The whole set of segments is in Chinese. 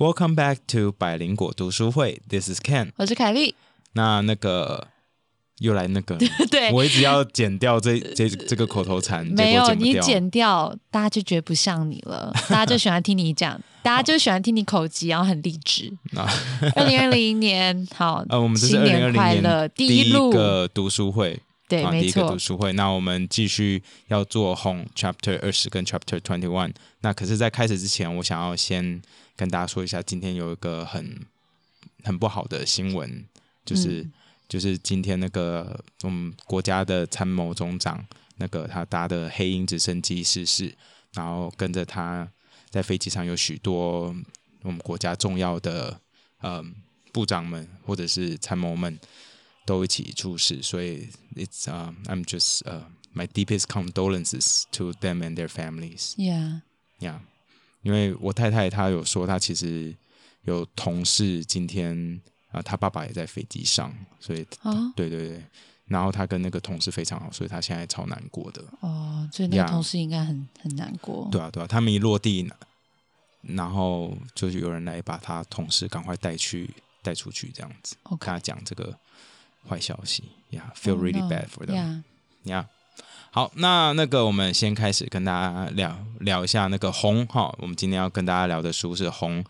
Welcome back to 百灵果读书会，This is Ken。我是凯莉。那那个又来那个，对我一直要剪掉这这这个口头禅，没有你。剪掉，大家就觉得不像你了，大家就喜欢听你讲，大家就喜欢听你口技，然后很励志。那 二零二零年，好，呃，我们这是新二零二年快零乐，第一路，个读书会，对，没错一个读，书会。那我们继续要做 Home Chapter 二十跟 Chapter Twenty One。那可是，在开始之前，我想要先跟大家说一下，今天有一个很很不好的新闻，就是、嗯。就是今天那个我们国家的参谋总长，那个他搭的黑鹰直升机失事，然后跟着他在飞机上有许多我们国家重要的嗯部长们或者是参谋们都一起出事，所以 it's um I'm just uh my deepest condolences to them and their families. Yeah，Yeah，因为我太太她有说，她其实有同事今天啊、她爸爸也在飞机上，所以哦对对对，然后她跟那个同事非常好，所以她现在超难过的。哦，所以那个同事应该很很难过。对啊对啊，他们一落地，然后就是有人来把他同事赶快带去带出去，这样子跟他讲这个坏消息。Yeah，feel Oh, really bad for them. Yeah，呀好，那那个我们先开始跟大家聊聊一下那个红哈，我们今天要跟大家聊的书是《红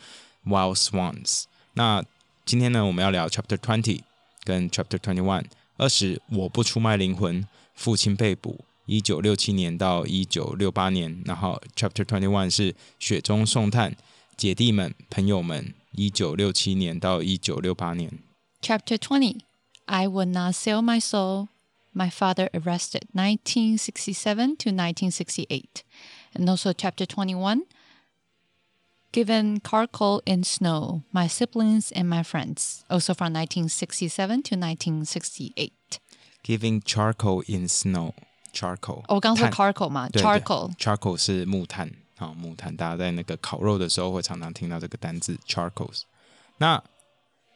Wild Swans》。那今天呢，我们要聊 Chapter Twenty 跟 Chapter Twenty One。二十，我不出卖灵魂，父亲被捕，一九六七年到一九六八年。然后 Chapter Twenty One 是雪中送炭，姐弟们、朋友们，一九六七年到一九六八年。Chapter 20 I would not sell my soul. My father arrested 1967 to 1968. And also chapter 21 Given charcoal in snow, my siblings and my friends, also from 1967 to 1968. Giving charcoal in snow. Charcoal，我刚说炭 charcoal 嘛对对，charcoal。 charcoal 是木炭啊、木炭，大家在那个烤肉的时候会常常听到这个单字 charcoals。那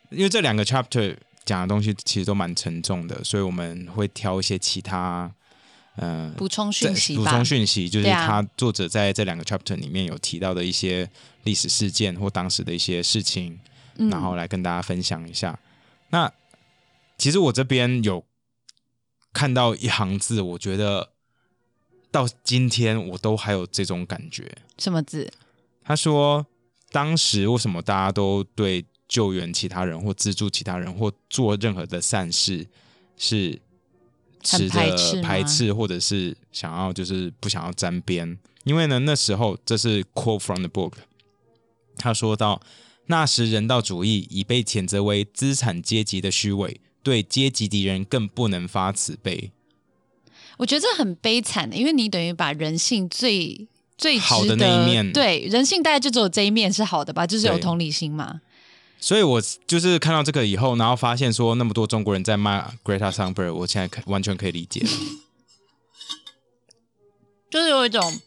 因为这两个 chapter 讲的东西其实都蛮沉重的，所以我们会挑一些其他呃补充讯息，补充讯息，就是他作者在这两个 chapter 里面有提到的一些历史事件或当时的一些事情，嗯然后来跟大家分享一下。那其实我这边有看到一行字，我觉得到今天我都还有这种感觉。什么字？他说，当时为什么大家都对救援其他人或资助其他人或做任何的善事是持很排斥着排斥，或者是想要就是不想要沾边？因为呢，那时候这是 quote from the book，他说到，那时人道主义已被谴责为资产阶级的虚伪，对阶级敌人更不能发慈悲。我觉得这很悲惨的，因为你等于把人性最最好的那一面对人性大概就只有这一面是好的吧，就是有同理心嘛。所以我就是看到这个以后，然后发现说那么多中国人在骂 Greta Thunberg，我现在可完全可以理解了。就是有一种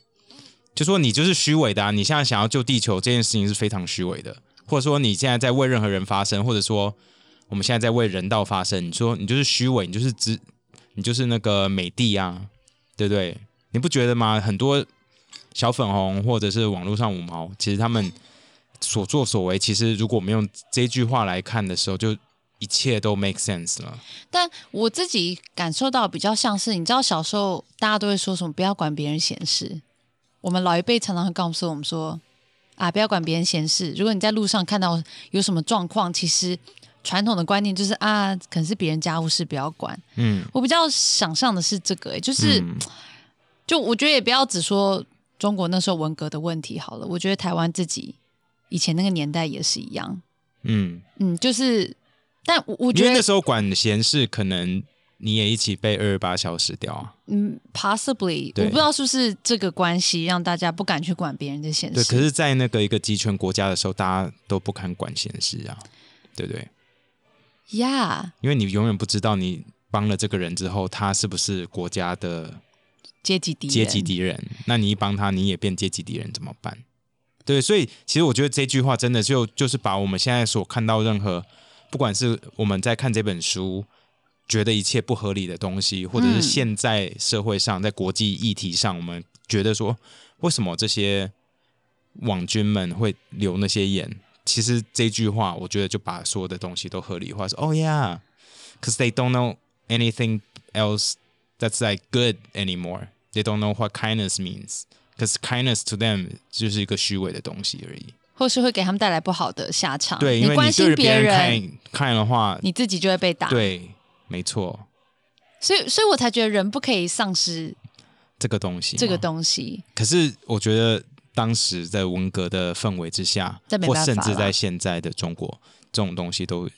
就说你就是虚伪的啊！你现在想要救地球这件事情是非常虚伪的，或者说你现在在为任何人发声，或者说我们现在在为人道发声，你说你就是虚伪，你就是只你就是那个美帝啊，对不对？你不觉得吗？很多小粉红或者是网络上五毛，其实他们所作所为，其实如果我们用这句话来看的时候，就一切都 make sense 了。但我自己感受到比较像是，你知道小时候大家都会说什么不要管别人闲事，我们老一辈常常会告诉我们说啊不要管别人闲事。如果你在路上看到有什么状况，其实传统的观念就是啊可能是别人家务事不要管。嗯，我比较想象的是这个、欸，就是、嗯就我觉得也不要只说中国那时候文革的问题好了，我觉得台湾自己以前那个年代也是一样，嗯，嗯，就是，但我我因为那觉得，时候管闲事，可能你也一起被二十八小时掉啊。嗯，possibly，我不知道是不是这个关系让大家不敢去管别人的闲对，事。可是，在那个一个集权国家的时候，大家都不敢管闲事啊，对不对？，Yeah，因为你永远不知道你帮了这个人之后，他是不是国家的阶级敌人，阶级敌人。那你一帮他，你也变阶级敌人，怎么办？对，所以其实我觉得这句话真的就就是把我们现在所看到任何，不管是我们在看这本书，觉得一切不合理的东西，或者是嗯现在社会上在国际议题上，我们觉得说，为什么这些网军们会留那些言，其实这句话，我觉得就把所有的东西都合理化，说，Oh yeah，cause they don't know anything else that's like good anymore. They don't know what kindness means. Cause kindness to them 就是一个虚伪的东西而已。或是会给他们带来不好的下场。对，因为关心你对别人，人看看的话，你自己就会被打。，对，没错，所以所以我才觉得人不可以丧失这个东西，这个东西。可是我觉得当时在文革的氛围之下或甚至在现在的中国，这种东西都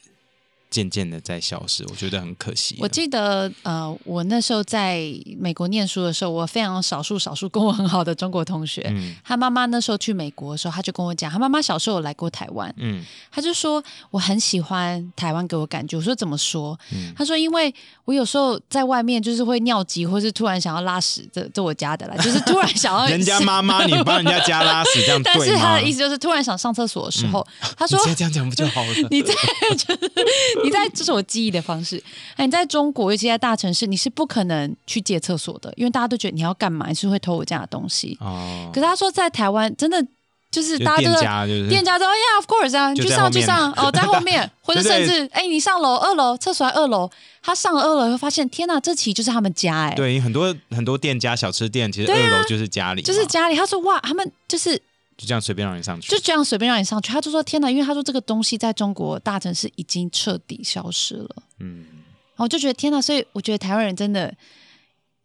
渐渐的在消失，我觉得很可惜。我记得，呃，我那时候在美国念书的时候，我非常少数少数跟我很好的中国同学，嗯他妈妈那时候去美国的时候，他就跟我讲，他妈妈小时候有来过台湾，嗯他就说我很喜欢台湾给我感觉。我说怎么说？嗯他说因为我有时候在外面就是会尿急，或是突然想要拉屎，这这我家的啦，就是突然想要 人家妈妈，你帮人家家拉屎，这样但？是他的意思就是突然想上厕所的时候，他说你这样讲不就好了？你在 就是 你在，这是我记忆的方式。哎，你在中国，尤其在大城市，你是不可能去借厕所的，因为大家都觉得你要干嘛？你是会偷我家的东西。哦，可是他说在台湾，真的就是大家都在家就是店家都 Yeah of course 啊，你去就上去上哦，在后面，或者甚至哎，你上楼二楼厕所在二楼，他上了二楼以后发现，天哪，这其实就是他们家哎，对很多很多店家小吃店，其实二楼就是家里嘛，就是家里。他说哇，他们就是就这样随便让你上去就。这样随便让你上去，他就说天哪，因为他说这个东西在中国大城市已经彻底消失了。嗯，然后我就觉得天呐，所以我觉得台湾人真的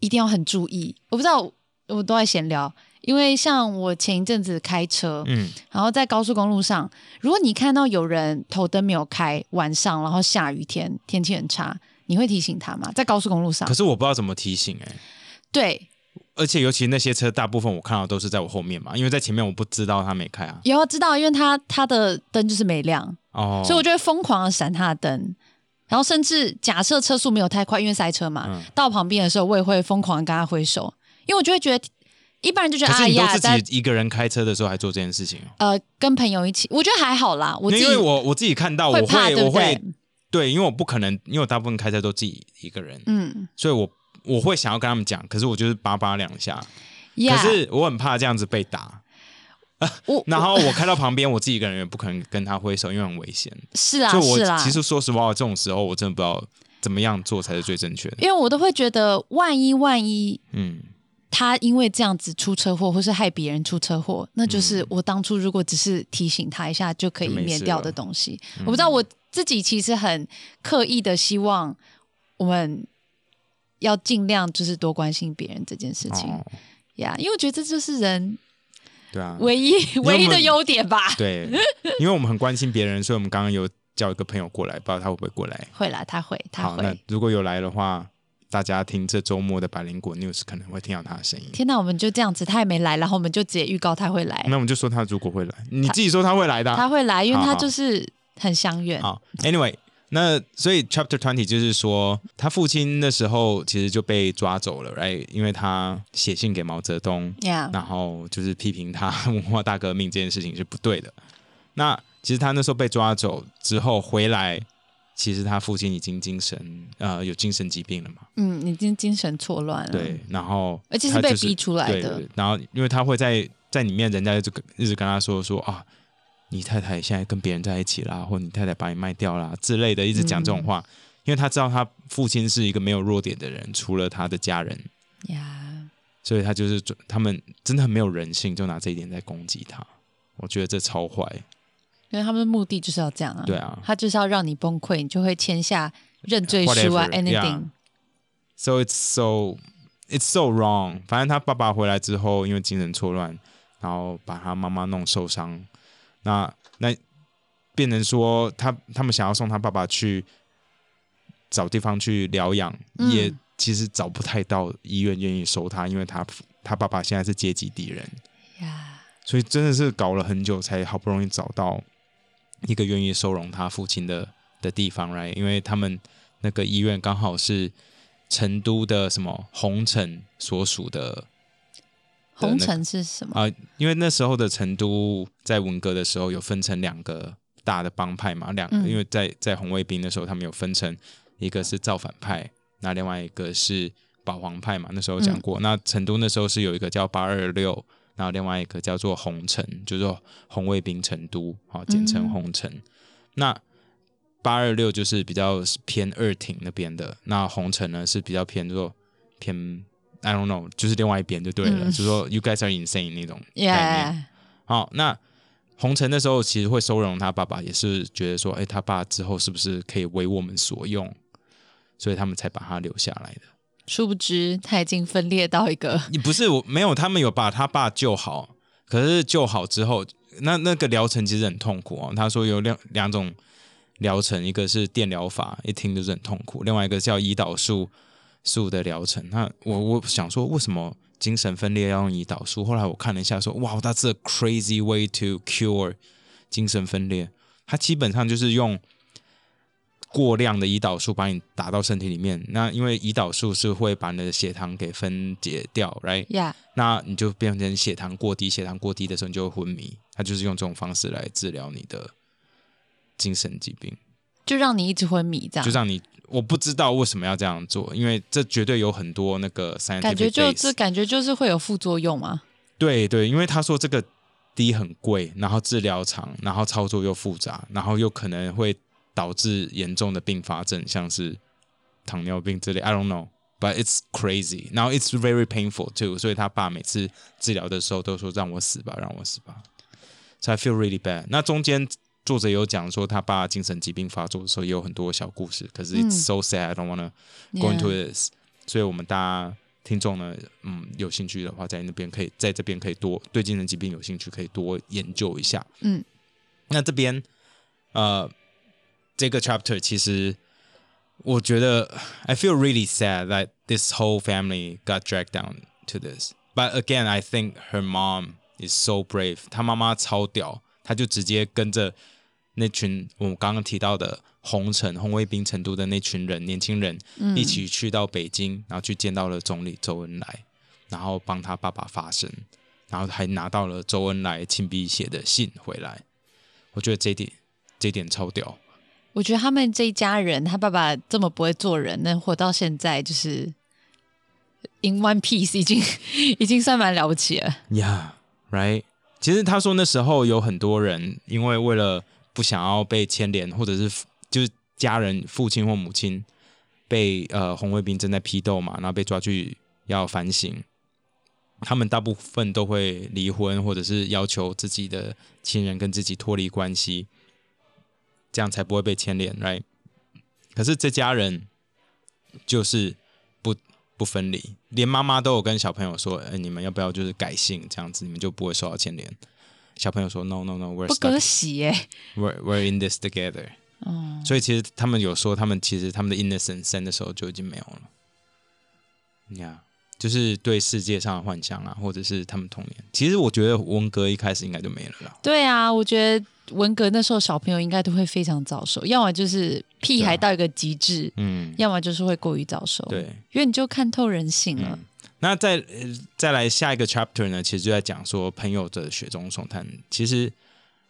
一定要很注意。我不知道，我都在闲聊，因为像我前一阵子开车，嗯，然后在高速公路上，如果你看到有人头灯没有开，晚上然后下雨天，天气很差，你会提醒他吗？在高速公路上可，是我不知道怎么提醒哎、对，而且尤其那些车，大部分我看到都是在我后面嘛，因为在前面我不知道他没开啊。有要知道，因为他他的灯就是没亮，哦，所以我就会疯狂的闪他的灯。然后甚至假设车速没有太快，因为塞车嘛，嗯到旁边的时候我也会疯狂地跟他挥手，因为我就会觉得一般人就觉得哎呀，但自己一个人开车的时候还做这件事情哦。呃跟朋友一起，我觉得还好啦。我因为我我自己看到，我会怕，我会？对，因为我不可能，因为我大部分开车都自己一个人，嗯，所以我我会想要跟他们讲，可是我就是叭叭两下，呀可是我很怕这样子被打。我然后我开到旁边，我自己一个人也不可能跟他挥手，因为很危险。是啦所以我是啊，其实说实话，这种时候我真的不知道怎么样做才是最正确的。因为我都会觉得，万一万一嗯，他因为这样子出车祸，或是害别人出车祸，那就是我当初如果只是提醒他一下就可以免掉的了东西。我不知道我自己其实很刻意的希望我们要尽量就是多关心别人这件事情哦，呀因为我觉得这就是人对啊，唯一唯一的优点吧。对，因为我们很关心别人，所以我们刚刚有叫一个朋友过来，不知道他会不会过来。会啦，他会，他好，那会。如果有来的话，大家听这周末的百灵果 news 可能会听到他的声音。天哪，我们就这样子，他也没来，然后我们就直接预告他会来，那我们就说他如果会来，你自己说他会来的啊、他会来，因为他就是很相远。好，Anyway，那所以 Chapter Twenty 就是说，他父亲那时候其实就被抓走了，right？因为他写信给毛泽东，呀，然后就是批评他文化大革命这件事情是不对的。那其实他那时候被抓走之后回来，其实他父亲已经精神呃有精神疾病了嘛，嗯，已经精神错乱了。对，然后而且是被逼出来对的对然后因为他会在在里面，人家就跟一直跟他说说啊，你太太现在跟别人在一起啦，或你太太把你卖掉啦之类的，一直讲这种嗯话，因为他知道他父亲是一个没有弱点的人，除了他的家人，呀，所以他就是他们真的很没有人性，就拿这一点在攻击他。我觉得这超坏，因为他们的目的就是要这样啊。对啊他就是要让你崩溃，你就会签下认罪书啊 Whatever，，anything。So it's so it's so wrong。反正他爸爸回来之后，因为精神错乱，然后把他妈妈弄受伤，那那变成说他他们想要送他爸爸去找地方去疗养，嗯也其实找不太到医院愿意收他，因为他他爸爸现在是阶级敌人，呀，所以真的是搞了很久才好不容易找到一个愿意收容他父亲的的地方，right？因为他们那个医院刚好是成都的什么红尘所属的红尘是什么？啊、因为那时候的成都在文革的时候有分成两个大的帮派嘛，两因为在在红卫兵的时候，他们有分成一个是造反派，那另外一个是保皇派嘛，那时候讲过。那成都那时候是有一个叫八二六然后另外一个叫做红城，就是说红卫兵成都，好，简称嗯红城。那八二六就是比较偏二挺那边的，那红城呢是比较偏做偏 I don't know，就是另外一边就对了，嗯就是说 you guys are insane 那种概念。Yeah，好，那红尘那时候其实会收容他爸爸，也是觉得说，哎，他爸之后是不是可以为我们所用，所以他们才把他留下来的。殊不知他已经分裂到一个你不是我没有，他们有把他爸救好，可是救好之后，那那个疗程其实很痛苦哦。他说有两两种疗程，一个是电疗法，一听就是很痛苦；另外一个叫胰岛素素的疗程。那我我想说，为什么精神分裂要用胰岛素？后来我看了一下说，哇，That's a crazy way to cure 精神分裂。它基本上就是用过量的胰岛素把你打到身体里面。那因为胰岛素是会把你的血糖给分解掉，right？，Yeah，那你就变成血糖过低，血糖过低的时候你就会昏迷。它就是用这种方式来治疗你的精神疾病，就让你一直昏迷这样就。让你我不知道为什么要这样做，因为这绝对有很多那个 scientific 感觉就这感觉就是会有副作用吗。对对，因为他说这个低很贵，然后治疗长，然后操作又复杂，然后又可能会导致严重的并发症，像是糖尿病之类。I don't know, but it's crazy. 然后 it's very painful too. 所以他爸每次治疗的时候都说让我死吧，让我死吧。So I feel really bad. 那中间作者有讲说他爸精神疾病发作的时候也有很多小故事，可是 it's 嗯 so sad. I don't wanna go into this. 所以我们大家听众呢，嗯，有兴趣的话，在那边可以在这边可以多对精神疾病有兴趣，可以多研究一下。嗯，那这边呃，这个 chapter 其实我觉得 I feel really sad that this whole family got dragged down to this. But again, I think her mom is so brave. 她妈妈超屌，她就直接跟着那群我们刚刚提到的红城红卫兵成都的那群人年轻人，嗯一起去到北京，然后去见到了总理周恩来，然后帮他爸爸发声，然后还拿到了周恩来亲笔写的信回来。我觉得这一点这一点超屌。我觉得他们这一家人，他爸爸这么不会做人，能活到现在，就是 in one piece，已经 已经算蛮了不起了。Yeah, right. 其实他说那时候有很多人，因为为了不想要被牵连，或者是就是家人父亲或母亲被呃红卫兵正在批斗嘛，然后被抓去要反省，他们大部分都会离婚，或者是要求自己的亲人跟自己脱离关系，这样才不会被牵连，right？可是这家人就是不不分离，连妈妈都有跟小朋友说：“哎，你们要不要就是改姓，这样子你们就不会受到牵连。”小朋友说：“No, no, no, we're 不割 stuck, 席耶、we're we're in this together。”哦，所以其实他们有说，他们其实他们的 innocence 生的时候就已经没有了。呀、就是对世界上的幻想啊，或者是他们童年。其实我觉得文革一开始应该就没了啦。对啊，我觉得文革那时候小朋友应该都会非常早熟，要么就是屁孩到一个极致，嗯，要么就是会过于早熟。，对。因为你就看透人性了。那再、呃再来下一个 chapter 呢，其实就在讲说朋友的雪中送炭，其实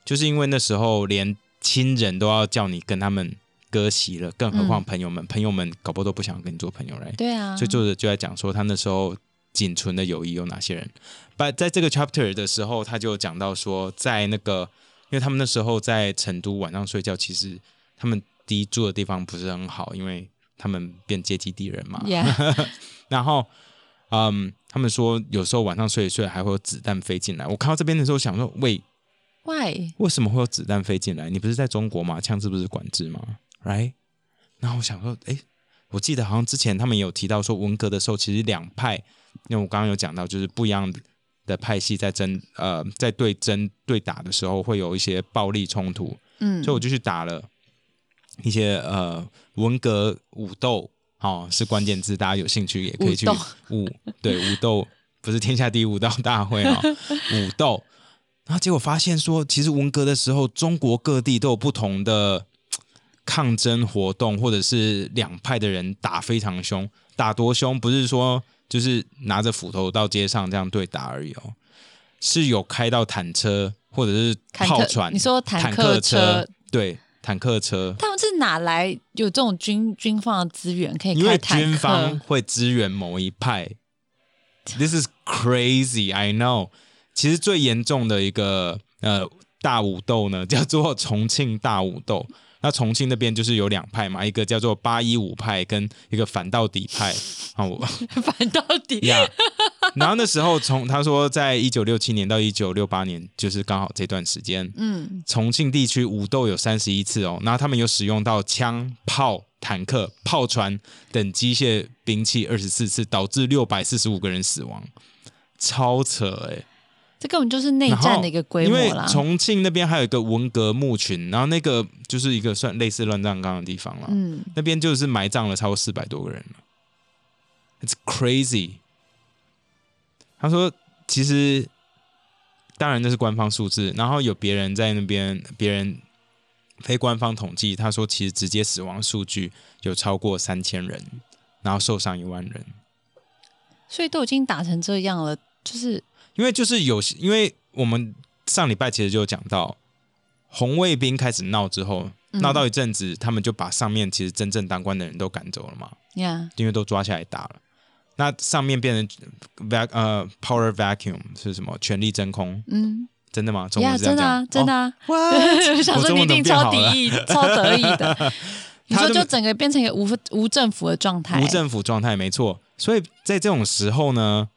就是因为那时候连亲人都要叫你跟他们割席了，更何况嗯朋友们，朋友们搞不好都不想跟你做朋友来。对啊，所以作者就在讲说他那时候仅存的友谊有哪些人。But 在这个 chapter 的时候，他就讲到说，在那个，因为他们那时候在成都晚上睡觉，其实他们第一住的地方不是很好，因为他们变阶级敌人嘛。然后，嗯，他们说有时候晚上睡一睡还会有子弹飞进来。我看到这边的时候想说，喂，Why？为什么会有子弹飞进来？你不是在中国吗？枪支不是管制吗？Right？然后我想说，诶，我记得好像之前他们有提到说，文革的时候其实两派，因为我刚刚有讲到，就是不一样的派系在争，呃，在对争对打的时候会有一些暴力冲突，嗯，所以我就去打了一些呃文革武斗，哦，是关键字，大家有兴趣也可以去武对武斗不是天下第一武道大会哦，武斗。然后结果发现说，其实文革的时候，中国各地都有不同的抗争活动，或者是两派的人打非常凶，打多凶不是说就是拿着斧头到街上这样对打而已哦，是有开到坦车或者是炮船，你说坦坦克车车对坦克车，他们是哪来有这种军军方的资源可以因为开坦克？军方会支援某一派。This is crazy, I know。其实最严重的一个呃大武斗呢，叫做重庆大武斗。那重庆那边就是有两派嘛，一个叫做八一五派，跟一个反到底派。啊，我反到底呀。然后那时候从他说，在一九六七年到一九六八年，就是刚好这段时间，嗯，重庆地区武斗有三十一次哦。然后他们有使用到枪、炮、坦克、炮船等机械兵器二十四次，导致六百四十五个人死亡，超扯哎、这根本就是内战的一个规因为。重庆那边还有一个文革墓群，然后那个就是一个算类似乱葬岗的地方了。嗯，那边就是埋葬了超过四百多个人了，It's crazy。他说，其实当然那是官方数字，然后有别人在那边，别人非官方统计，他说其实直接死亡数据有超过三千人，然后受伤一万人。所以都已经打成这样了，就是因为就是有，因为我们上礼拜其实就有讲到，红卫兵开始闹之后，嗯闹到一阵子，他们就把上面其实真正当官的人都赶走了嘛。呀，因为都抓下来打了。那上面变成 vac 呃 power vacuum 是什么？权力真空？嗯，真的吗？中呀，文是这真？的啊，真的啊。哦我 想说你一定超敌意、超得意的。你说就整个变成一个无无政府的状态，无政府状态，没错。所以在这种时候呢，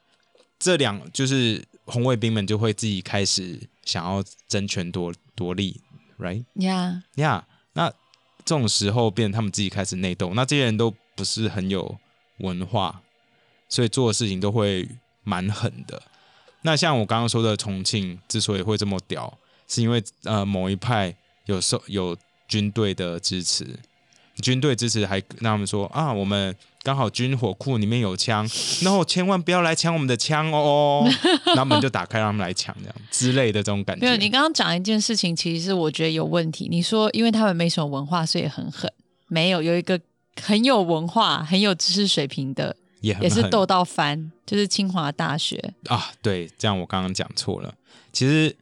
这两就是红卫兵们就会自己开始想要争权夺夺利，right？呀，呀、那这种时候变他们自己开始内斗，那这些人都不是很有文化，所以做的事情都会蛮狠的。那像我刚刚说的，重庆之所以会这么屌，是因为呃某一派有受有军队的支持，军队支持还让他们说啊，我们刚好军火库里面有枪，然后千万不要来抢我们的枪哦，然后门就打开让他们来抢，这样之类的这种感觉。没有，你刚刚讲一件事情，其实是我觉得有问题。你说因为他们没什么文化，所以很狠，没有有一个很有文化、很有知识水平的，也也是斗到翻，就是清华大学。啊，对，这样我刚刚讲错了。其实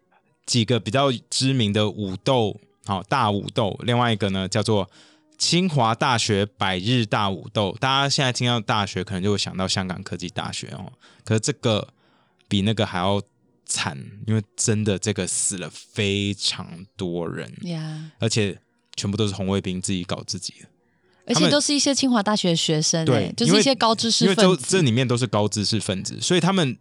几个比较知名的武斗，好、大武斗，另外一个呢叫做清华大学百日大武斗。大家现在听到大学，可能就会想到香港科技大学哦。可是这个比那个还要惨，因为真的这个死了非常多人，呀，而且全部都是红卫兵自己搞自己的。而且都是一些清华大学的学生、对欸，就是一些高知识因为这分子。这里面都是高知识分子，所以他们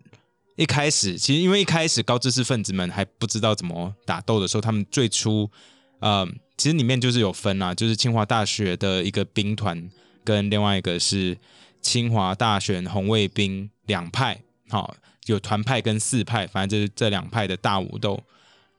一开始其实因为一开始高知识分子们还不知道怎么打斗的时候，他们最初呃，其实里面就是有分啊，就是清华大学的一个兵团跟另外一个是清华大学红卫兵两派，好、有团派跟四派，反正就是这两派的大武斗。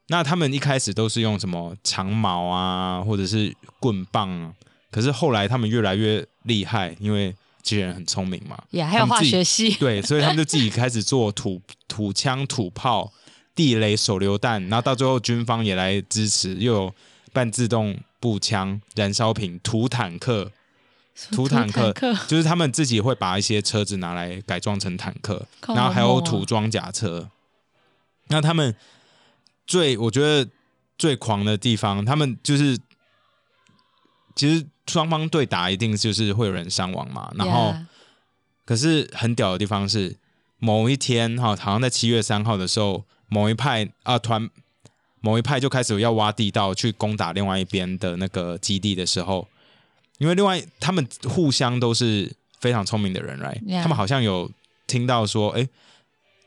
那他们一开始都是用什么长矛啊，或者是棍棒啊，可是后来他们越来越厉害，因为这些人很聪明嘛，也还有化学系，对，所以他们就自己开始做土土枪、土炮、地雷、手榴弹，然后到最后军方也来支持，又有半自动步枪、燃烧瓶、土坦克，土坦克克，就是他们自己会把一些车子拿来改装成坦克，然后还有土装甲车。那他们最我觉得最狂的地方，他们就是其实双方对打一定就是会有人伤亡嘛，然后。可是很屌的地方是，某一天哈，好像在七月三号的时候，某一派啊团，某一派就开始要挖地道去攻打另外一边的那个基地的时候，因为另外他们互相都是非常聪明的人，right？、Yeah 他们好像有听到说，哎，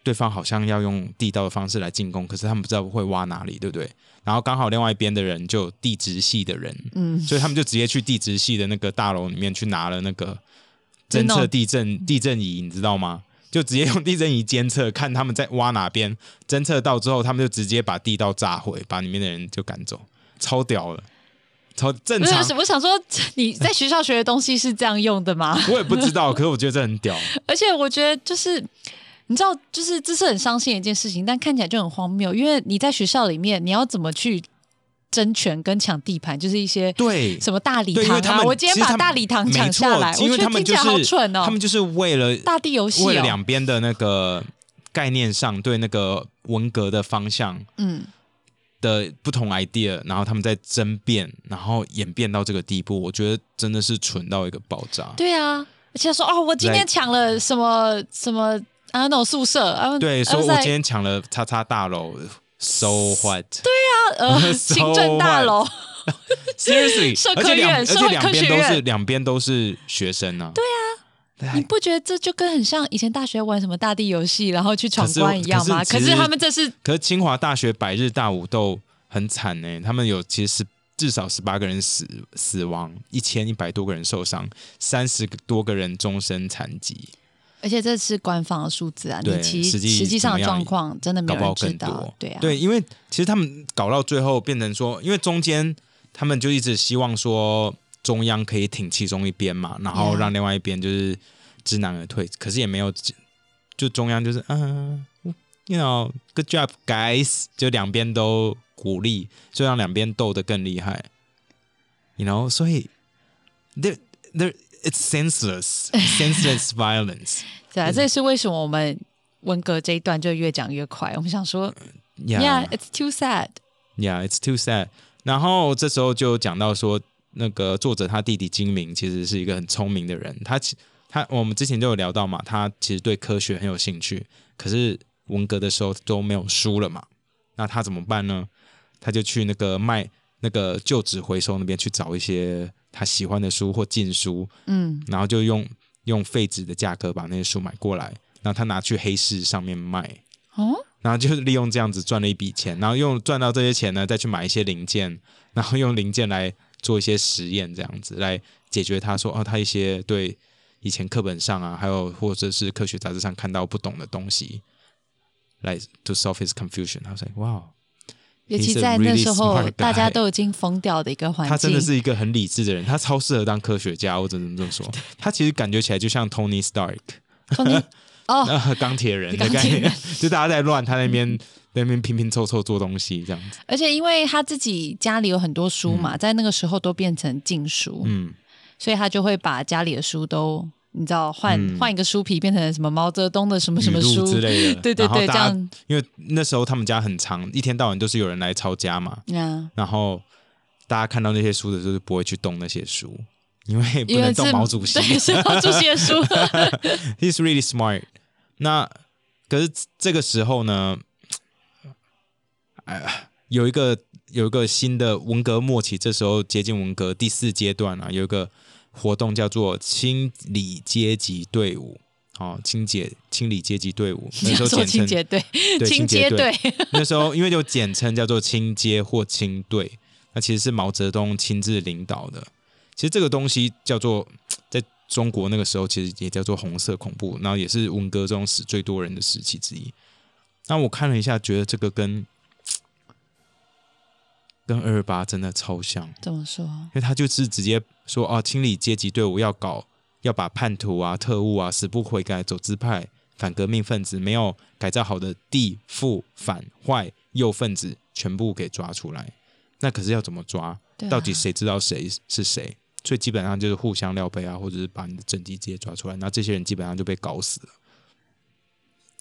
对方好像要用地道的方式来进攻，可是他们不知道会挖哪里，对不对？然后刚好另外一边的人就地质系的人，嗯，所以他们就直接去地质系的那个大楼里面去拿了那个侦测地震地震仪，你知道吗？就直接用地震仪监测，看他们在挖哪边，侦测到之后，他们就直接把地道炸毁，把里面的人就赶走，超屌了，超正常。我想说你在学校学的东西是这样用的吗？我也不知道，可是我觉得这很屌。而且我觉得就是。你知道，就是这是很伤心的一件事情，但看起来就很荒谬。因为你在学校里面，你要怎么去争权跟抢地盘，就是一些对，什么大礼堂啊，们我今天把大礼堂抢下来，因为我觉他们就得听起来好是蠢哦。他们就是为了大地游戏为了哦，两边的那个概念上对那个文革的方向嗯，的不同 idea，然后他们在争辩，然后演变到这个地步，我觉得真的是蠢到一个爆炸。对啊，而且说哦，我今天来抢了什么什么啊那种宿舍啊，对，说我今天抢了叉叉大楼，so what？呃 So 行政大楼，Seriously，社科院社会且两边都是两边都是学生呢、对啊，你不觉得这就跟很像以前大学玩什么大地游戏，然后去闯关一样吗？可是他们这是可是清华大学百日大武斗很惨呢、他们有其实至少十八个人死死亡，一千一百多个人受伤，三十多个人终身残疾，而且这是官方的数字啊，你其实实际上状况真的没有人知道。。对啊，对，因为其实他们搞到最后变成说，因为中间他们就一直希望说中央可以挺其中一边嘛，然后让另外一边就是知难而退，可是也没有，就中央就是嗯、y o u know good job guys，就两边都鼓励，就让两边斗得更厉害，you know，所以 there there it's senseless senseless violence。对啊，这也是为什么我们文革这一段就越讲越快。我们想说 Yeah,，Yeah，it's too sad。Yeah, it's too sad. 然后这时候就讲到说，那个作者他弟弟金明其实是一个很聪明的人，他其他我们之前就有聊到嘛，他其实对科学很有兴趣，可是文革的时候都没有书了嘛，那他怎么办呢？他就去那个卖那个旧纸回收那边去找一些他喜欢的书或禁书，嗯，然后就用用废纸的价格把那些书买过来，然后他拿去黑市上面卖。哦，然后就是利用这样子赚了一笔钱，然后用赚到这些钱呢，再去买一些零件，然后用零件来做一些实验，这样子来解决他说哦，他一些对以前课本上啊，还有或者是科学杂志上看到不懂的东西，来 to solve his confusion。他说哇，尤其在那时候大家都已经疯掉的一个环境，他真的是一个很理智的人，他超适合当科学家，我只能这么说。他其实感觉起来就像 Tony Stark。哦，呃，钢铁人的钢概念，就大家在乱，他那边 在那边拼拼凑凑做东西这样子。而且因为他自己家里有很多书嘛，在那个时候都变成禁书，嗯，所以他就会把家里的书都你知道换嗯换、一个书皮，变成什么毛泽东的什么什么书之类的。对 对对，这样因为那时候他们家很长，一天到晚都是有人来抄家嘛，呀，然后大家看到那些书的时候就不会去动那些书，因为不因为能动毛主席。对，是毛主席的书，He's really smart。那可是这个时候呢，哎，有一个有一个新的文革末期，这时候接近文革第四阶段啊，有一个活动叫做清理阶级队伍。哦，清洁清理阶级队伍，那时候简称清洁队，对清洁队，队，那时候因为就简称叫做清街或清队，那其实是毛泽东亲自领导的。其实这个东西叫做在中国那个时候，其实也叫做红色恐怖，然后也是文革中死最多人的时期之一。那我看了一下，觉得这个跟跟二二八真的超像，怎么说？因为他就是直接说哦，清理阶级队伍要搞，要把叛徒啊、特务啊、死不悔改、走资派、反革命分子、没有改造好的地富反坏右分子全部给抓出来。那可是要怎么抓？啊到底谁知道谁是谁？所以基本上就是互相撩杯啊，或者是把你的政绩直接抓出来，那这些人基本上就被搞死了。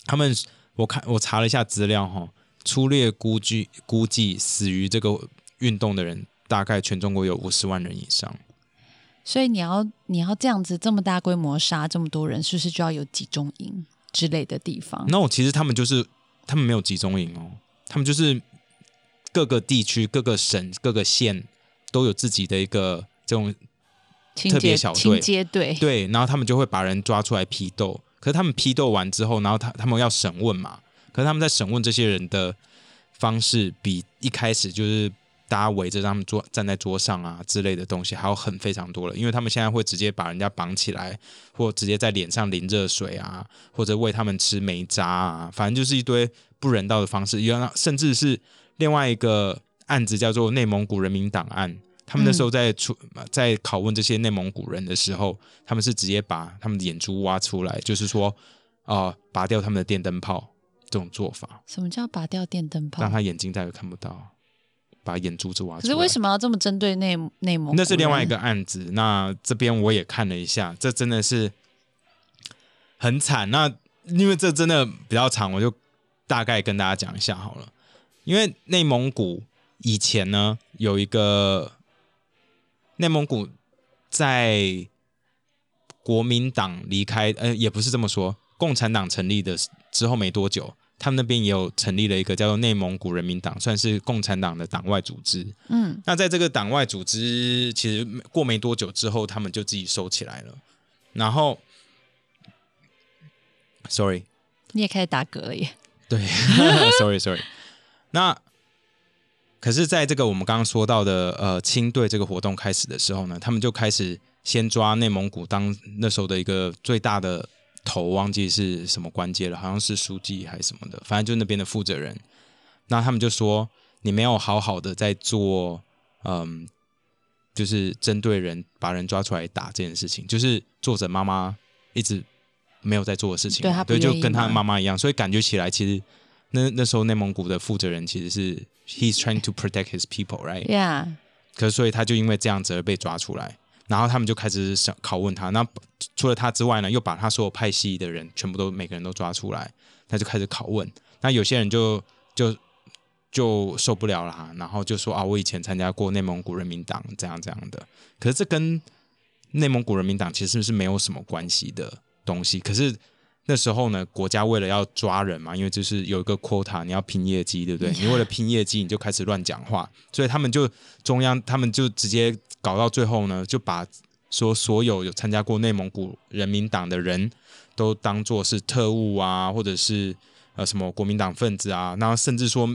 他们，我看我查了一下资料哈，粗略估计估计死于这个运动的人，大概全中国有五十万人以上。所以你要你要这样子这么大规模杀这么多人，是不是就要有集中营之类的地方？那我其实他们就是他们没有集中营哦，他们就是各个地区、各个省、各个县都有自己的一个这种清特别小队，对，然后他们就会把人抓出来批斗。可是他们批斗完之后，然后他他们要审问嘛，可是他们在审问这些人的方式，比一开始就是大家围着他们桌站在桌上啊之类的东西还有很非常多了。因为他们现在会直接把人家绑起来，或直接在脸上淋热水啊，或者喂他们吃煤渣啊，反正就是一堆不人道的方式。原来甚至是另外一个案子叫做内蒙古人民档案。他们那时候在出、在拷问这些内蒙古人的时候，他们是直接把他们的眼珠挖出来，就是说，啊、拔掉他们的电灯泡这种做法，什么叫拔掉电灯泡让？他眼睛再也看不到，把眼珠子挖出来。可是为什么要这么针对内内蒙古？那是另外一个案子。那这边我也看了一下，这真的是很惨。那因为这真的比较长，我就大概跟大家讲一下好了。因为内蒙古以前呢有一个内蒙古在国民党离开，呃，也不是这么说，共产党成立的之后没多久，他们那边也有成立了一个叫做内蒙古人民党，算是共产党的党外组织。嗯，那在这个党外组织，其实过没多久之后，他们就自己收起来了。然后，sorry，你也开始打嗝了耶。对，sorry sorry。那可是，在这个我们刚刚说到的呃清队这个活动开始的时候呢，他们就开始先抓内蒙古当那时候的一个最大的头，忘记是什么关节了，好像是书记还是什么的，反正就那边的负责人。那他们就说你没有好好的在做，嗯，就是针对人把人抓出来打这件事情，就是作者妈妈一直没有在做的事情，对对，就跟他嘛妈妈一样，所以感觉起来其实那那时候内蒙古的负责人其实是 he's trying to protect his people，right？Yeah，可是所以他就因为这样子而被抓出来，然后他们就开始想拷问他。那除了他之外呢，又把他所有派系的人全部都每个人都抓出来，他就开始拷问。那有些人就就就受不了啦，然后就说啊，我以前参加过内蒙古人民党，这样这样的。可是这跟内蒙古人民党其实是没有什么关系的东西。可是那时候呢，国家为了要抓人嘛，因为就是有一个 quota，你要拼业绩，对不对？你为了拼业绩，你就开始乱讲话，所以他们就中央，他们就直接搞到最后呢，就把说所有有参加过内蒙古人民党的人都当做是特务啊，或者是呃什么国民党分子啊，那甚至说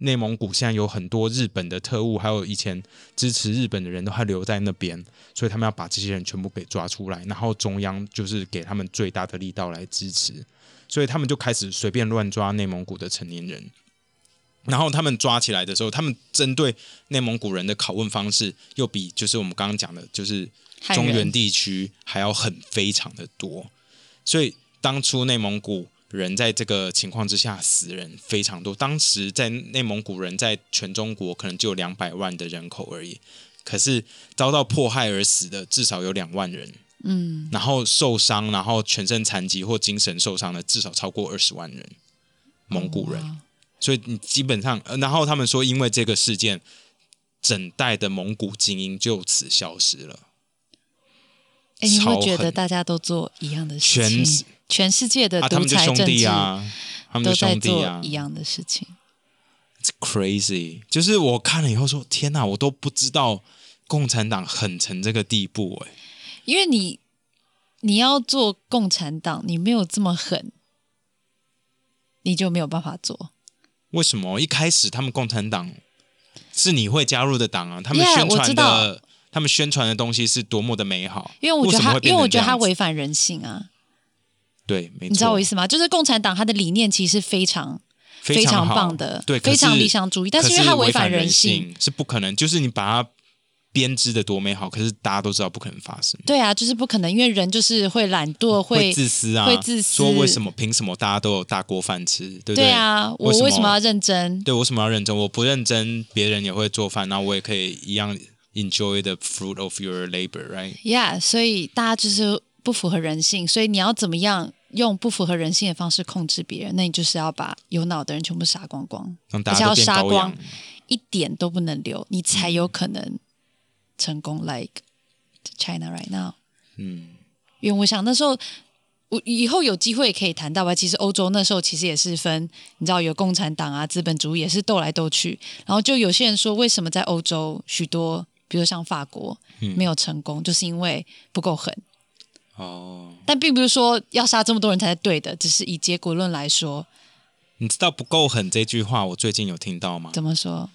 内蒙古现在有很多日本的特务，还有以前支持日本的人都还留在那边，所以他们要把这些人全部给抓出来，然后中央就是给他们最大的力道来支持，所以他们就开始随便乱抓内蒙古的成年人。然后他们抓起来的时候，他们针对内蒙古人的拷问方式，又比就是我们刚刚讲的，就是中原地区还要狠非常的多。所以当初内蒙古人在这个情况之下死人非常多。当时在内蒙古人在全中国可能就有两百万的人口而已，可是遭到迫害而死的至少有两万人。嗯，然后受伤，然后全身残疾或精神受伤的至少超过二十万人，蒙古人。哇所以你基本上，呃然后他们说，因为这个事件，整代的蒙古精英就此消失了。哎，你会觉得大家都做一样的事全情？全世界的啊，他独们就兄裁政治弟啊，他们都就在做兄弟啊一样的事情。，It's crazy。就是我看了以后说，天哪，我都不知道共产党狠成这个地步哎、因为你你要做共产党，你没有这么狠，你就没有办法做。为什么一开始他们共产党是你会加入的党啊？他们 Yeah，宣传我知道的，他们宣传的东西是多么的美好。因为我觉得他为什么会，变因为我觉得他样子违反人性啊，对，没错，你知道我意思吗？就是共产党他的理念其实是非常非常好棒的，对，非常是理想主义，但是因为它违反人性，是不可能。就是你把它编织的多美好，可是大家都知道不可能发生，对啊，就是不可能，因为人就是会懒惰，会自私啊，会自私说为什么凭什么大家都有大锅饭吃，对不对对啊，我为什么要认真？对，为什么要认真？我不认真，别人也会做饭，那我也可以一样 enjoy the fruit of your labor，right？Yeah，所以大家就是不符合人性，所以你要怎么样用不符合人性的方式控制别人？那你就是要把有脑的人全部杀光光，而且要杀光。一点都不能留，你才有可能成功。Like China right now，嗯，因为我想那时候。我以后有机会可以谈到吧。其实欧洲那时候其实也是分，你知道有共产党啊、资本主义也是斗来斗去。然后就有些人说，为什么在欧洲许多，比如像法国嗯没有成功，就是因为不够狠。哦，但并不是说要杀这么多人才是对的，只是以结果论来说，你知道不够狠这句话，我最近有听到吗？怎么说？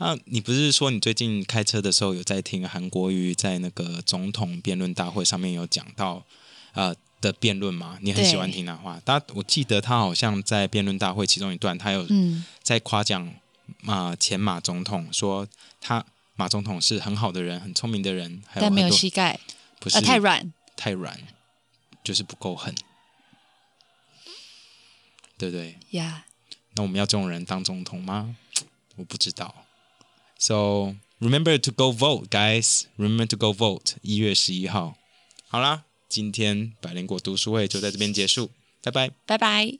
啊，你不是说你最近开车的时候有在听韩国瑜在那个总统辩论大会上面有讲到呃的辩论吗？你很喜欢对听他话。他我记得他好像在辩论大会其中一段，他有嗯，在夸奖啊、前马总统，说他马总统是很好的人，很聪明的人，还有但没有膝盖，不是、呃，太软。太软，就是不够狠，对不对？呀、那我们要这种人当总统吗？我不知道。So remember to go vote, guys. Remember to go vote. 一月十一号。好啦，今天百灵果读书会就在这边结束，拜拜。拜拜。